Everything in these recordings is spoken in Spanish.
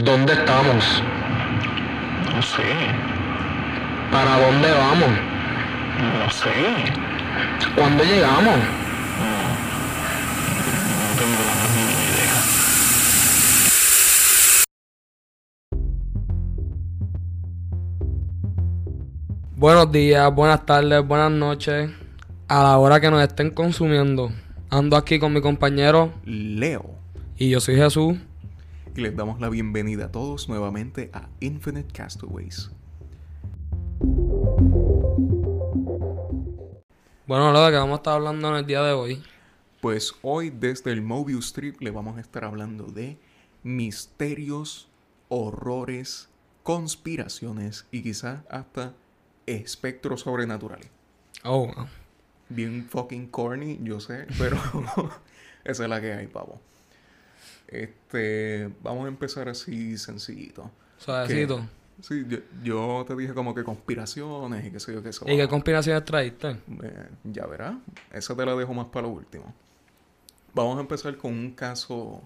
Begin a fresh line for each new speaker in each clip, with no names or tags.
¿Dónde estamos?
No sé.
¿Para dónde vamos?
No sé.
¿Cuándo llegamos?
No tengo la más mínima idea.
Buenos días, buenas tardes, buenas noches. A la hora que nos estén consumiendo. Ando aquí con mi compañero
Leo.
y yo soy Jesús.
Y les damos la bienvenida a todos nuevamente a Infinite Castaways.
Bueno, lo que vamos a estar hablando en el día de hoy.
Pues hoy desde el Mobius Strip le vamos a estar hablando de misterios, horrores, conspiraciones y quizás hasta espectros sobrenaturales.
Oh, wow.
Bien fucking corny, yo sé, pero esa es la que hay, pavo. Este, vamos a empezar así sencillito.
Suavecito.
Que- Sí, yo, yo te dije como que conspiraciones y qué sé yo qué eso.
¿Y qué conspiraciones traíste?
Eh, ya verás. Esa te la dejo más para lo último. Vamos a empezar con un caso.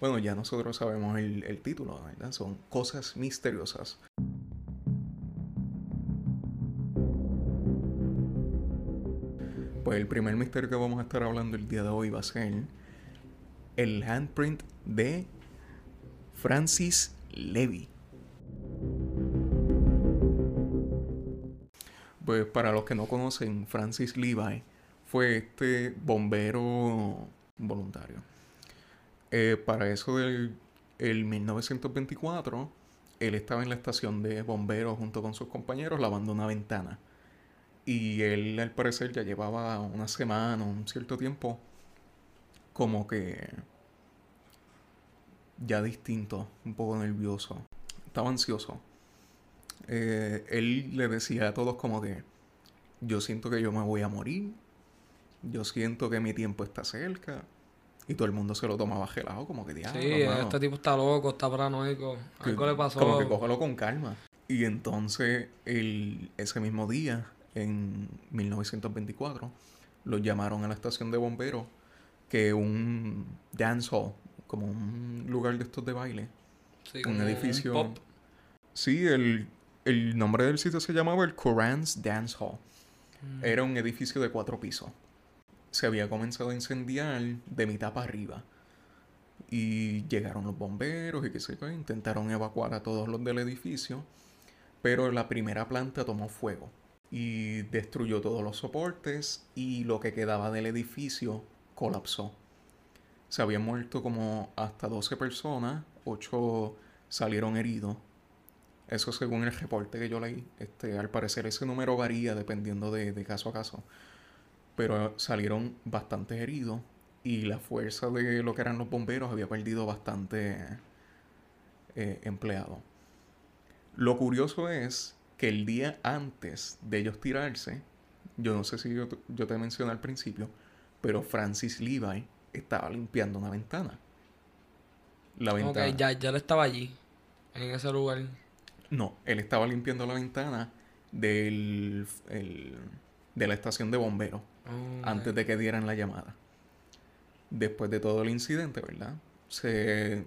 Bueno, ya nosotros sabemos el, el título, ¿verdad? Son cosas misteriosas. Pues el primer misterio que vamos a estar hablando el día de hoy va a ser el handprint de Francis Levy. Pues para los que no conocen, Francis Levi fue este bombero voluntario. Eh, para eso del el 1924, él estaba en la estación de bomberos junto con sus compañeros lavando una ventana. Y él al parecer ya llevaba una semana, un cierto tiempo, como que ya distinto, un poco nervioso. Estaba ansioso eh, él le decía a todos como que yo siento que yo me voy a morir, yo siento que mi tiempo está cerca, y todo el mundo se lo tomaba gelado, como que diablo,
Sí,
mano,
este tipo está loco, está paranoico.
que-
Algo le pasó.
Como que cógelo con calma. Y entonces, el, ese mismo día, en 1924, lo llamaron a la estación de bomberos que un dance hall, como un lugar de estos de baile,
Sí,
un edificio.
pop.
Sí, el, el nombre del sitio se llamaba el Koran's Dance Hall.
Mm.
Era un edificio de cuatro pisos. Se había comenzado a incendiar de mitad para arriba. Y llegaron los bomberos y qué sé yo, intentaron evacuar a todos los del edificio. Pero la primera planta tomó fuego y destruyó todos los soportes y lo que quedaba del edificio colapsó. Se habían muerto como hasta 12 personas, 8 salieron heridos. Eso según el reporte que yo leí. Este, al parecer ese número varía dependiendo de, caso a caso. Pero salieron bastantes heridos y la fuerza de lo que eran los bomberos había perdido bastante eh, empleados. Lo curioso es que el día antes de ellos tirarse, yo no sé si yo, yo te mencioné al principio, pero Francis Levi estaba limpiando una ventana. La
Ok,
ventana.
ya, ya él estaba allí, en ese lugar.
No, él estaba limpiando la ventana del, el- de la estación de bomberos antes de que dieran la llamada. Después de todo el incidente, ¿verdad? Se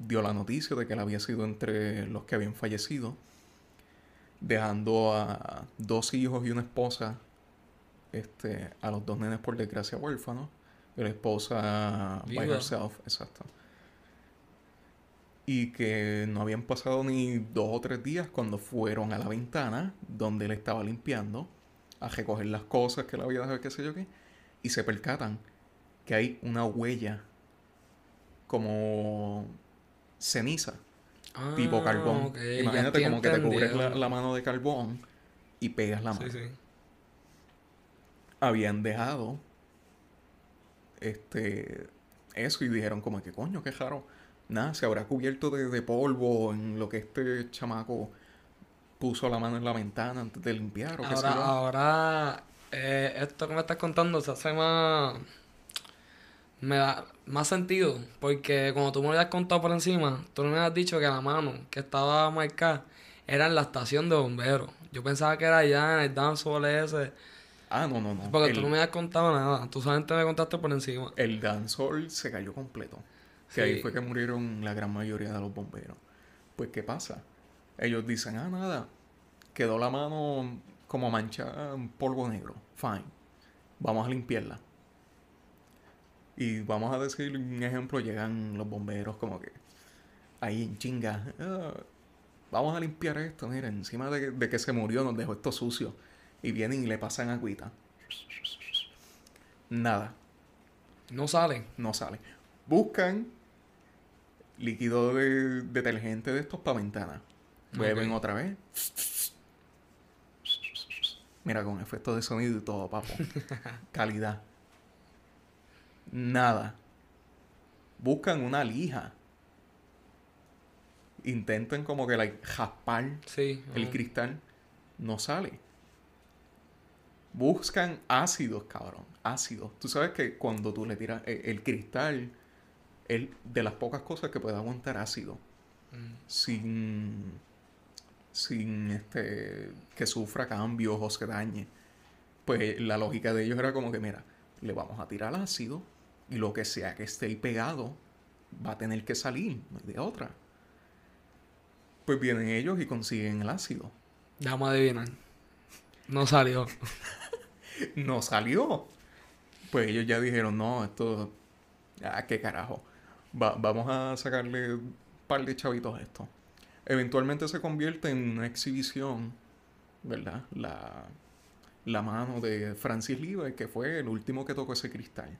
dio la noticia de que él había sido entre los que habían fallecido, dejando a dos hijos y una esposa, este, a los dos nenes por desgracia huérfanos, y la esposa by herself, exacto. Y que no habían pasado ni dos o tres días cuando fueron a la ventana donde él estaba limpiando a recoger las cosas que le había dejado, qué sé yo qué, y se percatan que hay una huella como ceniza,
Ah,
tipo carbón. Imagínate como que te cubres la, mano de carbón y pegas la
Sí,
mano.
sí.
Habían dejado este eso y dijeron como que coño, qué raro. Nada, se habrá cubierto de, de polvo en lo que este chamaco puso la mano en la ventana antes de limpiar o qué sé
Ahora,
yo.
ahora eh, esto que me estás contando se hace más. Me da más sentido. Porque como tú me lo habías contado por encima, tú no me has dicho que la mano que estaba marcada era en la estación de bomberos. Yo pensaba que era allá en el dancehall ese.
Ah, no, no, no.
Porque
el,
tú no me habías contado nada. Tú solamente me contaste por encima.
el dancehall se cayó completo. Que
Sí.
ahí fue que murieron la gran mayoría de los bomberos. Pues, ¿qué pasa? Ellos dicen, ah, nada, quedó la mano como manchada en polvo negro. Fine. Vamos a limpiarla. Y vamos a decir un ejemplo, llegan los bomberos como que ahí en chinga. "Ah, vamos a limpiar esto, mira, encima de, de que se murió nos dejó esto sucio. Y vienen y le pasan agüita. Nada,
No sale.
no sale. Buscan líquido de detergente de estos para ventana. Beben
Ok.
otra vez. Mira, con efecto de sonido y todo, papo. Calidad. Nada. Buscan una lija. Intentan como que like, jaspar
Sí.
el cristal. No sale. Buscan ácidos, cabrón. Ácidos. Tú sabes que cuando tú le tiras el, cristal, es de las pocas cosas que puede aguantar ácido.
Mm.
Sin. Sin este. que sufra cambios o se dañe. Pues la lógica de ellos era como que, mira, le vamos a tirar ácido y lo que sea que esté ahí pegado va a tener que salir, no hay de otra. Pues vienen ellos y consiguen el ácido.
Déjame adivinar. No salió.
No salió. Pues ellos ya dijeron, no, esto. Ah, qué carajo. Va- vamos a sacarle un par de chavitos a esto. Eventualmente se convierte en una exhibición, ¿verdad? La, la mano de Francis Levi, que fue el último que tocó ese cristal.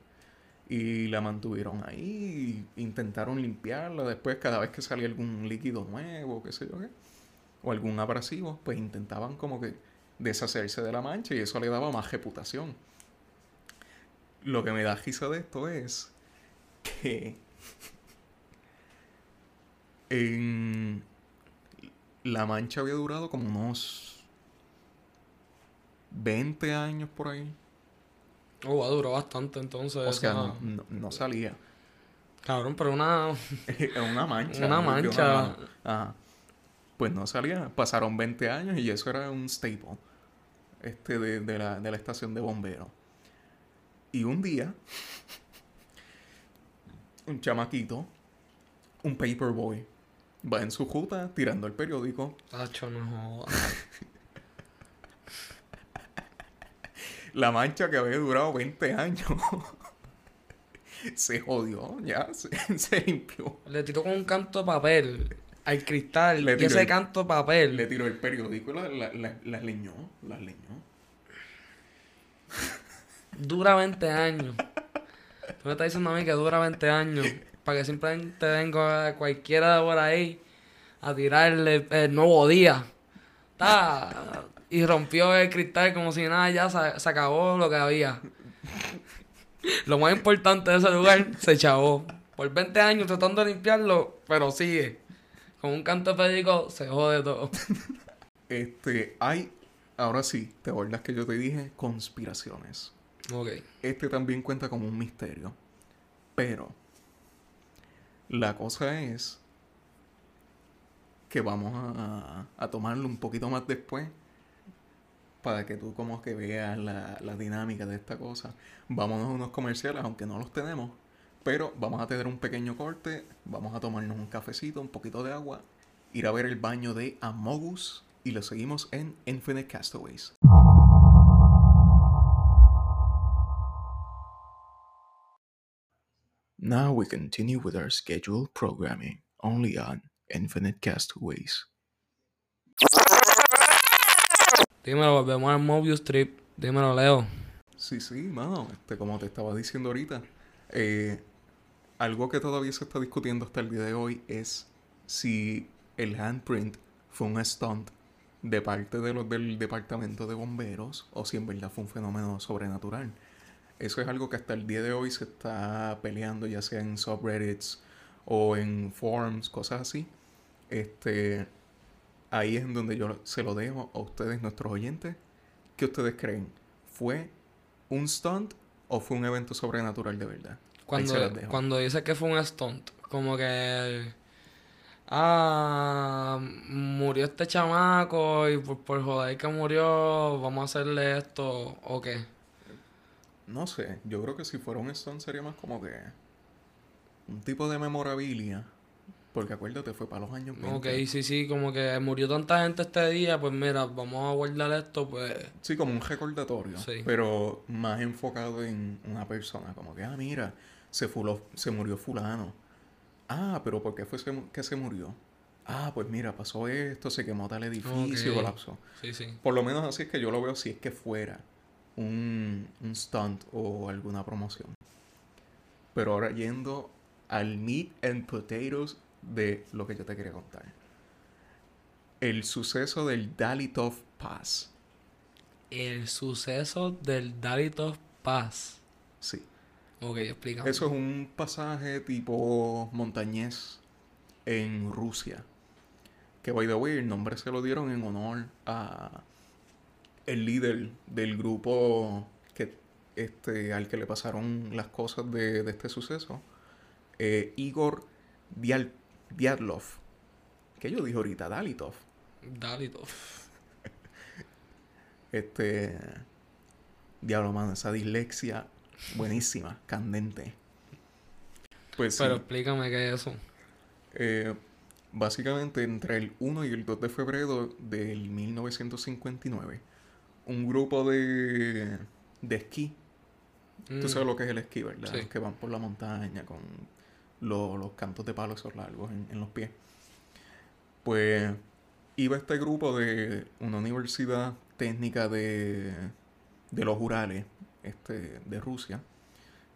Y la mantuvieron ahí, intentaron limpiarla. Después, cada vez que salía algún líquido nuevo, qué sé yo qué, o algún abrasivo, pues intentaban como que deshacerse de la mancha y eso le daba más reputación. Lo que me da risa de esto es que en la mancha había durado como unos 20 años por ahí.
Oh, duró bastante entonces.
O sea, no, no- no salía.
Cabrón, pero una.
Una mancha.
Una mancha.
Ajá. Pues no salía. Pasaron 20 años y eso era un staple este de, de la, de la estación de bomberos. Y un día, un chamaquito, un paperboy, va en su ruta tirando el periódico.
Tacho, no.
La mancha que había durado 20 años se jodió, ya, se, se limpió.
Le tiró con un canto de papel al cristal.
Le
y ese
el-
canto de papel.
Le tiró el periódico y la- la- leñó, las leñó.
Dura 20 años. Tú me estás diciendo a mí que dura 20 años. Para que simplemente venga cualquiera de por ahí a tirarle el nuevo día. Y rompió el cristal como si nada, ya se, se acabó lo que había. Lo más importante de ese lugar se chavó. Por 20 años tratando de limpiarlo, pero sigue. Con un canto de periódico se jode todo.
Este, hay, ahora sí, ¿te acuerdas que yo te dije conspiraciones?
Ok.
Este también cuenta como un misterio. Pero la cosa es que vamos a, a tomarlo un poquito más después para que tú como que veas la, la dinámica de esta cosa. Vámonos a unos comerciales, aunque no los tenemos. Pero vamos a tener un pequeño corte, vamos a tomarnos un cafecito, un poquito de agua, ir a ver el baño de Amogus y lo seguimos en Infinite Castaways. Now we continue with our scheduled programming only on Infinite Castaways.
Dímelo, volvemos al Mobius Trip. Dímelo, Leo.
Sí, sí, mano, este, como te estaba diciendo ahorita, eh, algo que todavía se está discutiendo hasta el día de hoy es si el handprint fue un stunt de parte de los del departamento de bomberos o si en verdad fue un fenómeno sobrenatural. Eso es algo que hasta el día de hoy se está peleando, ya sea en subreddits o en forums, cosas así. Este, ahí es donde yo se lo dejo a ustedes, nuestros oyentes. ¿Qué ustedes creen? ¿Fue un stunt o fue un evento sobrenatural de verdad?
Cuando, cuando dice que fue un stunt, como que. Ah, murió este chamaco y por, por joder que murió, vamos a hacerle esto o qué.
No sé, yo creo que si fuera un stunt sería más como que un tipo de memorabilia Porque acuérdate, fue para los años 20.
Ok, sí, sí, como que murió tanta gente este día, pues mira, vamos a guardar esto, pues...
Sí, como un recordatorio,
Sí.
pero más enfocado en una persona, como que, ah, mira, se, fuló- se murió fulano. Ah, pero ¿por qué fue que se murió? Ah, pues mira, pasó esto, se quemó tal edificio, colapsó.
Sí, sí.
Por lo menos así es que yo lo veo si es que fuera un, un stunt o alguna promoción. Pero ahora yendo al meat and potatoes de lo que yo te quería contar. El suceso del Dalitov Pass.
El suceso del Dalitov Pass.
Sí.
Ok, explícame.
Eso es un pasaje tipo montañés en Rusia. Que by the way, el nombre se lo dieron en honor a el líder del grupo que este al que le pasaron las cosas de, de este suceso. eh, Igor Dial, Diatlov. Que yo dije ahorita, Dalitov.
Dalitov.
Este. Diablo, mano, esa dislexia buenísima, candente. Pues sí.
Pero explícame qué es eso.
Eh, básicamente entre el 1 y el 2 de febrero del 1959, un grupo de, de esquí,
Mm,
tú sabes lo que es el esquí, ¿verdad?
Sí.
Que van por la montaña con lo- los cantos de palo esos largos en, en los pies. Pues iba este grupo de una universidad técnica de, de los Urales, este, de Rusia,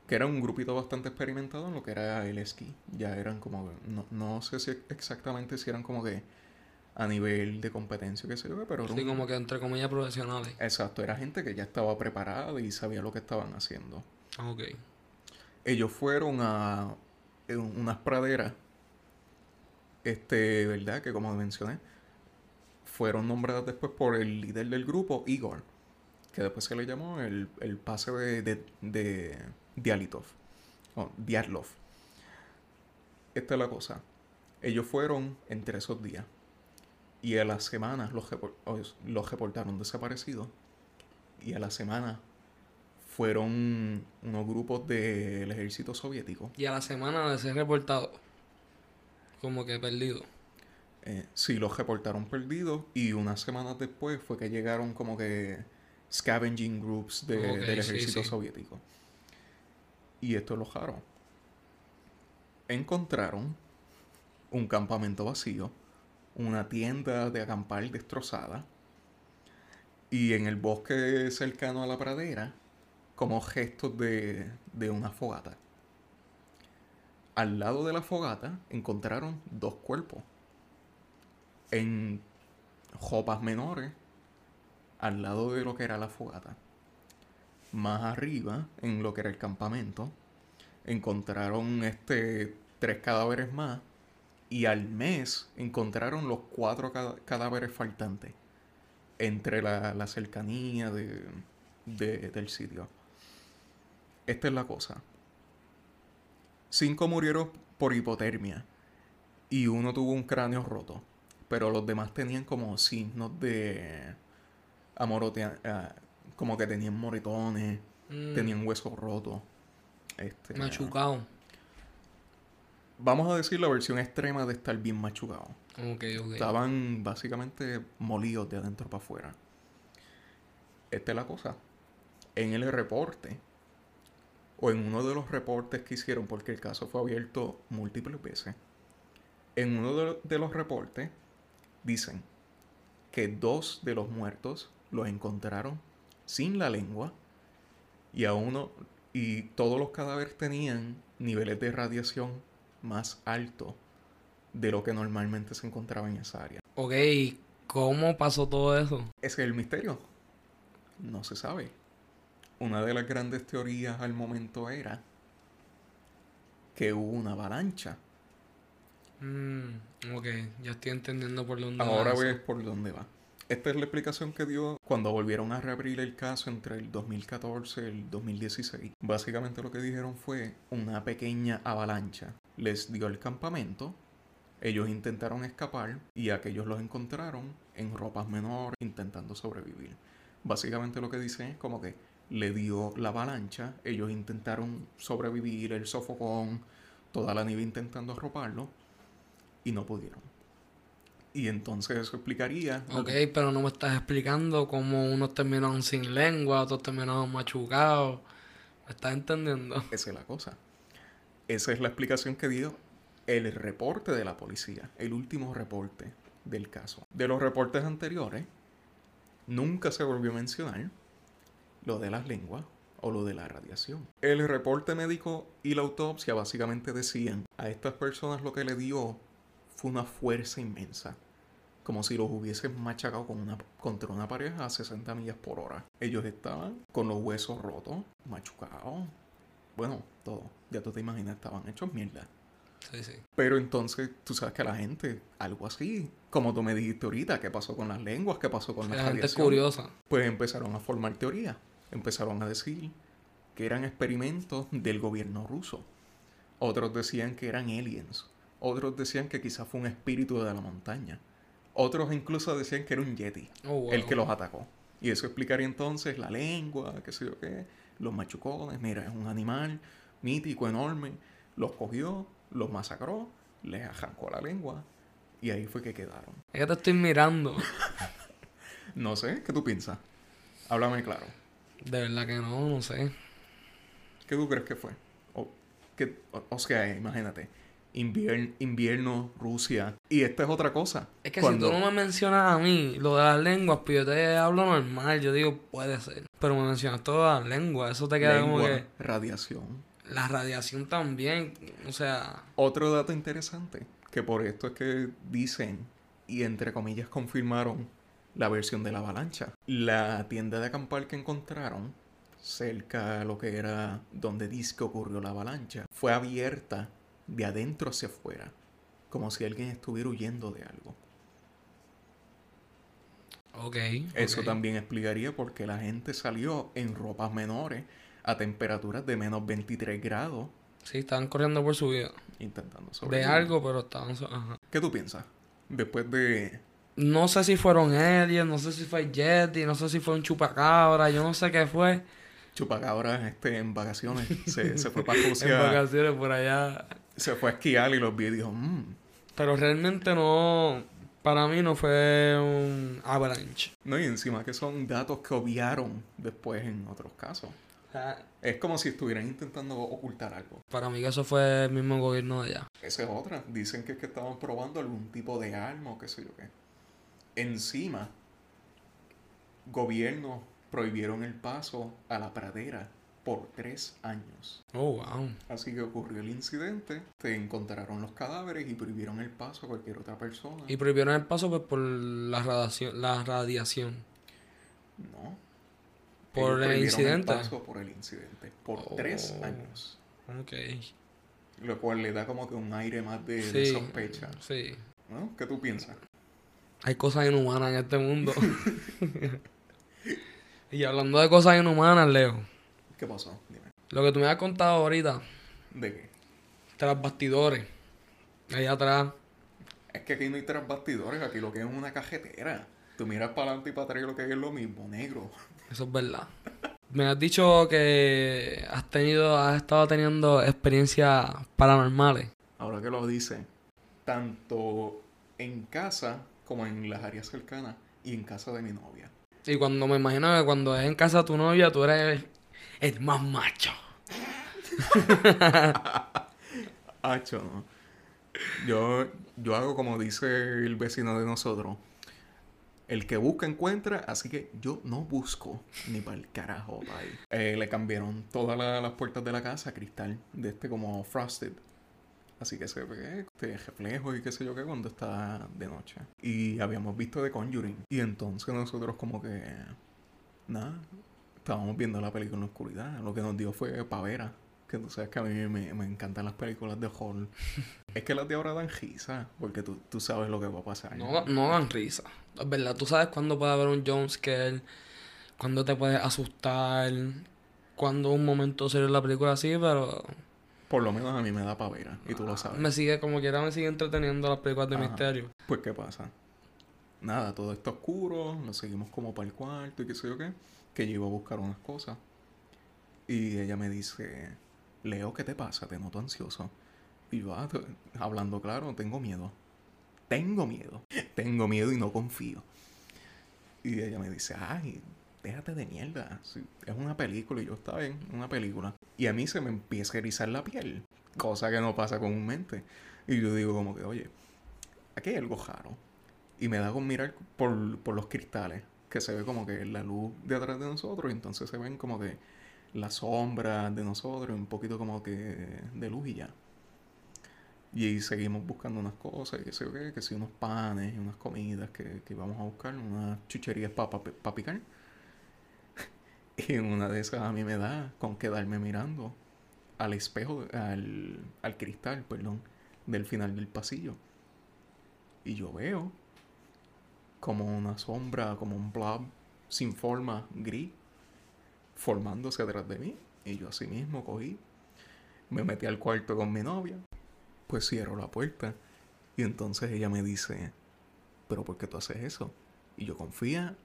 que era un grupito bastante experimentado en lo que era el esquí. Ya eran como, no, no sé si exactamente si eran como que a nivel de competencia, que sé yo, pero
Sí,
un-
como que entre comillas profesionales.
Exacto, era gente que ya estaba preparada y sabía lo que estaban haciendo.
Ok.
Ellos fueron a unas praderas, este, ¿verdad? Que como mencioné, fueron nombradas después por el líder del grupo, Igor, que después se le llamó el, el pase de, de, de Dialitov, o Diatlov. Esta es la cosa. Ellos fueron entre esos días. Y a las semanas los, los reportaron desaparecidos. Y a la semana fueron unos grupos del ejército soviético.
Y a la semana de ser reportado. Como que perdido.
Eh, sí, los reportaron perdidos. Y unas semanas después fue que llegaron como que scavenging groups de- del ejército
sí.
soviético. Y esto es lo raro. Encontraron un campamento vacío, una tienda de acampar destrozada y en el bosque cercano a la pradera como gestos de, de una fogata. Al lado de la fogata encontraron dos cuerpos en jopas menores al lado de lo que era la fogata. Más arriba, en lo que era el campamento, encontraron este tres cadáveres más y al mes encontraron los cuatro ca- cadáveres faltantes entre la, la cercanía de- del sitio. Esta es la cosa. Cinco murieron por hipotermia y uno tuvo un cráneo roto, pero los demás tenían como signos de ah, como que tenían moretones,
Mm,
tenían huesos rotos. Este,
Machucado.
Vamos a decir la versión extrema de estar bien machucado. Estaban básicamente molidos de adentro para afuera. Esta es la cosa. En el reporte, o en uno de los reportes que hicieron, porque el caso fue abierto múltiples veces, en uno de los reportes dicen que dos de los muertos los encontraron sin la lengua y a uno y todos los cadáveres tenían niveles de radiación más altos de lo que normalmente se encontraba en esa área.
Ok, ¿cómo pasó todo eso?
Es el misterio. No se sabe. Una de las grandes teorías al momento era que hubo una avalancha.
Mm, ok, ya estoy entendiendo por dónde va
Ahora ves por dónde va. Esta es la explicación que dio cuando volvieron a reabrir el caso entre el 2014 y el 2016. Básicamente lo que dijeron fue una pequeña avalancha. Les dio el campamento, ellos intentaron escapar y aquellos los encontraron en ropas menores intentando sobrevivir. Básicamente lo que dicen es como que le dio la avalancha, ellos intentaron sobrevivir, el sofocón, toda la nieve intentando arroparlo y no pudieron. Y entonces eso explicaría...
Ok,
que-
pero no me estás explicando cómo unos terminaron sin lengua, otros terminaron machucados. ¿Me estás entendiendo?
Esa es la cosa. Esa es la explicación que dio el reporte de la policía, el último reporte del caso. De los reportes anteriores, nunca se volvió a mencionar lo de las lenguas o lo de la radiación. El reporte médico y la autopsia básicamente decían a estas personas lo que le dio fue una fuerza inmensa. Como si los hubiesen machacado con una, contra una pared a 60 millas por hora. Ellos estaban con los huesos rotos, machucados. Bueno, todo. Ya tú te imaginas, estaban hechos mierda.
Sí, sí.
Pero entonces, tú sabes que la gente, algo así, como tú me dijiste ahorita, ¿qué pasó con las lenguas? ¿Qué pasó con la,
La gente es curiosa.
Pues empezaron a formar teorías. Empezaron a decir que eran experimentos del gobierno ruso. Otros decían que eran aliens. Otros decían que quizás fue un espíritu de la montaña. Otros incluso decían que era un yeti
Oh, wow.
el que los atacó. Y eso explicaría entonces la lengua, qué sé yo qué, los machucones. Mira, es un animal mítico, enorme. Los cogió, los masacró, les arrancó la lengua. Y ahí fue que quedaron.
Es que te estoy mirando.
No sé, ¿qué tú piensas? Háblame claro.
De verdad que no, no sé.
¿Qué tú crees que fue? O, que, o, o sea, imagínate. Invier- invierno, Rusia. Y esta es otra cosa.
Es que
Cuando-
si tú no me mencionas a mí lo de las lenguas, pues yo te hablo normal. Yo digo, puede ser. Pero me mencionas todas las lenguas. Eso te queda como
lengua,
que.
radiación.
La radiación también. O sea.
Otro dato interesante, que por esto es que dicen y entre comillas confirmaron la versión de la avalancha. La tienda de acampar que encontraron cerca a lo que era donde dice que ocurrió la avalancha fue abierta de adentro hacia afuera, como si alguien estuviera huyendo de algo.
Ok.
Eso también explicaría por qué la gente salió en ropas menores a temperaturas de menos 23 grados
Sí, estaban corriendo por su vida.
intentando
De
sobrevivir.
algo, pero estaban. so- Ajá.
¿Qué tú piensas? Después de
No sé si fueron aliens, no sé si fue Yeti, no sé si fue un chupacabra, yo no sé qué fue.
Chupacabras este, en vacaciones. Se, se fue para
En
Rusia.
vacaciones por allá.
Se fue a esquiar y los vi y dijo, mmm.
Pero realmente no. Para mí no fue un avalanche.
No, y encima que son datos que obviaron después en otros casos.
Sea,
Es como si estuvieran intentando ocultar algo.
para mí que eso fue el mismo gobierno de allá.
Esa es otra. Dicen que es que estaban probando algún tipo de arma o qué sé yo qué. Encima, gobiernos prohibieron el paso a la pradera por tres años.
Oh, wow.
Así que ocurrió el incidente, se encontraron los cadáveres y prohibieron el paso a cualquier otra persona.
Y prohibieron el paso pues, por la radiación. La radiación.
No.
Por el incidente.
paso por el incidente. Por
Oh.
tres años.
Ok.
Lo cual le da como que un aire más de, sospecha.
Sí.
¿No? ¿Qué tú piensas?
Hay cosas inhumanas en este mundo. y hablando de cosas inhumanas, Leo.
¿Qué pasó? Dime.
Lo que tú me has contado ahorita,
¿De qué?
tras bastidores. Allá atrás.
Es que aquí no hay tres bastidores, aquí lo que es una cajetera. Tú miras para adelante y para atrás y lo que es lo mismo, negro.
Eso es verdad. Me has dicho que has tenido, has estado teniendo experiencias paranormales.
Ahora que lo dice, tanto en casa como en las áreas cercanas y en casa de mi novia.
Y cuando me imagino que cuando es en casa de tu novia, tú eres el más macho.
Hacho, no. Yo, yo hago como dice el vecino de nosotros. El que busca encuentra, así que yo no busco ni para el carajo. bye. Eh, le cambiaron todas la- las puertas de la casa a cristal, de este como frosted. Así que se ve este reflejo y qué sé yo qué cuando está de noche. Y habíamos visto The Conjuring. Y entonces nosotros como que... Nada, estábamos viendo la película en la oscuridad. Lo que nos dio fue pavera. Que tú sabes que a mí me, me encantan las películas de horror. es que las de ahora dan risa, porque tú, tú sabes lo que va a pasar.
No, no dan risa. Es verdad, tú sabes cuándo puede haber un jumpscare, cuándo te puedes asustar, cuándo un momento serio en la película así, pero
Por lo menos a mí me da pavera, y tú lo sabes.
me sigue, como quiera, me sigue entreteniendo las películas de
Ajá.
misterio.
Pues, ¿qué pasa? Nada, todo está oscuro, nos seguimos como para el cuarto y qué sé yo qué. Que yo iba a buscar unas cosas. Y ella me dice, Leo, ¿qué te pasa? Te noto ansioso. Y yo, ah, hablando claro, tengo miedo. tengo miedo. Tengo miedo y no confío. Y ella me dice, ay, déjate de mierda. Es una película y yo estaba bien, una película. Y a mí se me empieza a erizar la piel, cosa que no pasa comúnmente. Y yo digo como que, oye, aquí hay algo raro. Y me da con mirar por, por los cristales, que se ve como que la luz de atrás de nosotros, y entonces se ven como que la sombra de nosotros, un poquito como que de luz y ya. Y seguimos buscando unas cosas, que sé yo que si unos panes unas comidas que, que íbamos a buscar, unas chucherías para picar. Y una de esas a mí me da con quedarme mirando al espejo, al, al cristal, perdón, del final del pasillo. Y yo veo como una sombra, como un blob sin forma, gris, formándose detrás de mí. Y yo así mismo cogí, me metí al cuarto con mi novia, pues cierro la puerta. Y entonces ella me dice, pero ¿por qué tú haces eso? Y yo confía,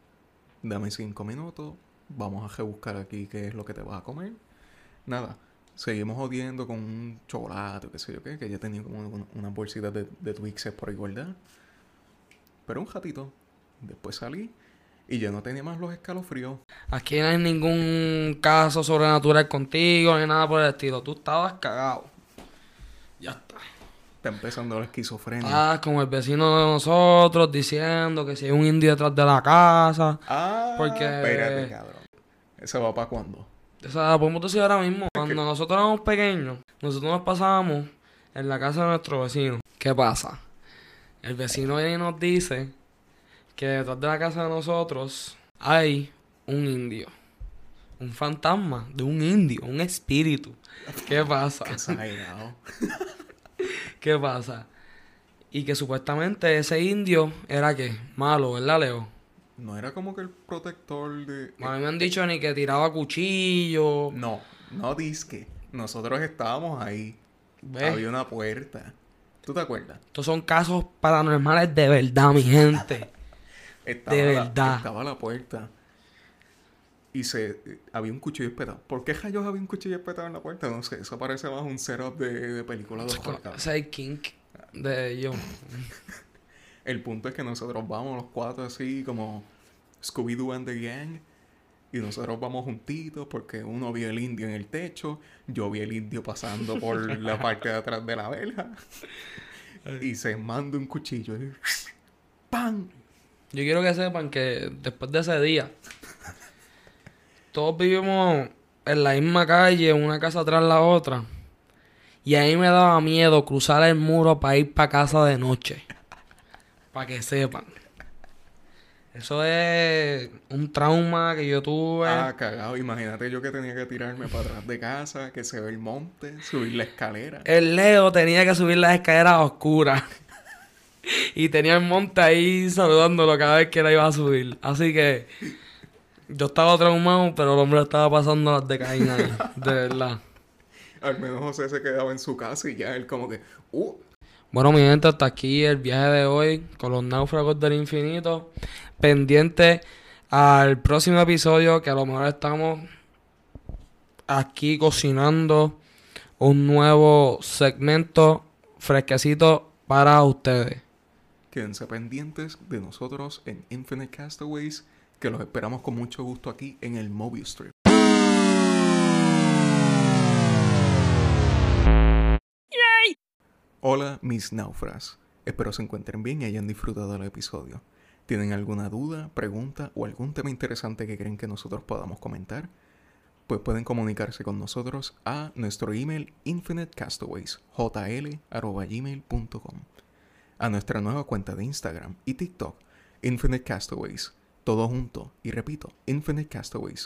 dame cinco minutos, vamos a rebuscar aquí qué es lo que te vas a comer. Nada, seguimos jodiendo con un chocolate, qué sé yo qué, que ya tenía como una, una bolsita de, de Twixes por igualdad. Pero un ratito, después salí y ya no tenía más los escalofríos.
Aquí no hay ningún caso sobrenatural contigo ni nada por el estilo. Tú estabas cagado. Ya está.
Está empezando la esquizofrenia.
Estás como el vecino de nosotros diciendo que si hay un indio detrás de la casa.
Ah,
porque-
espérate, cabrón. ¿Eso va para cuándo?
O sea, podemos decir ahora mismo, cuando nosotros éramos pequeños, nosotros nos pasábamos en la casa de nuestro vecino. ¿Qué pasa? El vecino viene y nos dice que detrás de la casa de nosotros hay un indio. Un fantasma de un indio, un espíritu. ¿Qué pasa?
Qué exagerado.
¿Qué pasa? Y que supuestamente ese indio era que malo, ¿verdad, Leo?
No era como que el protector de.
A mí me han dicho ni que tiraba cuchillo.
No, no disque. Nosotros estábamos ahí.
¿Ves?
Había una puerta. ¿Tú te acuerdas?
Estos son casos paranormales de verdad, mi gente.
Estaba
De
la-
verdad.
estaba la puerta. Y se había un cuchillo espetado. ¿Por qué rayos había un cuchillo espetado en la puerta? No sé, eso parece más un setup de, de película de.
Ese es el kink de ellos.
El punto es que nosotros vamos los cuatro así como Scooby-Doo and the Gang. Y nosotros vamos juntitos porque uno vio el indio en el techo, yo vi el indio pasando por la parte de atrás de la verja. Y se manda un cuchillo. y ¡Pam!
Yo quiero que sepan que después de ese día, todos vivimos en la misma calle, una casa tras la otra. Y ahí me daba miedo cruzar el muro para ir para casa de noche. Para que sepan. Eso es un trauma que yo tuve.
Ah, cagado. Imagínate yo que tenía que tirarme para atrás de casa, que se ve el monte, subir la escalera.
El Leo tenía que subir las escaleras oscuras. y tenía el monte ahí saludándolo cada vez que la iba a subir. Así que yo estaba traumado, pero el hombre estaba pasando las de Caín ahí. De verdad.
Al menos José se quedaba en su casa y ya él como que, uh,
Bueno, mi gente, hasta aquí el viaje de hoy con los náufragos del infinito. Pendiente al próximo episodio, que a lo mejor estamos aquí cocinando un nuevo segmento fresquecito para ustedes.
Quédense pendientes de nosotros en Infinite Castaways, que los esperamos con mucho gusto aquí en el Mobius Strip. Hola, mis náufras. Espero se encuentren bien y hayan disfrutado del episodio. ¿Tienen alguna duda, pregunta o algún tema interesante que creen que nosotros podamos comentar? Pues pueden comunicarse con nosotros a nuestro email infinitecastaways.jl@gmail.com a nuestra nueva cuenta de Instagram y TikTok, Infinite Castaways, todo junto, y repito, Infinite Castaways,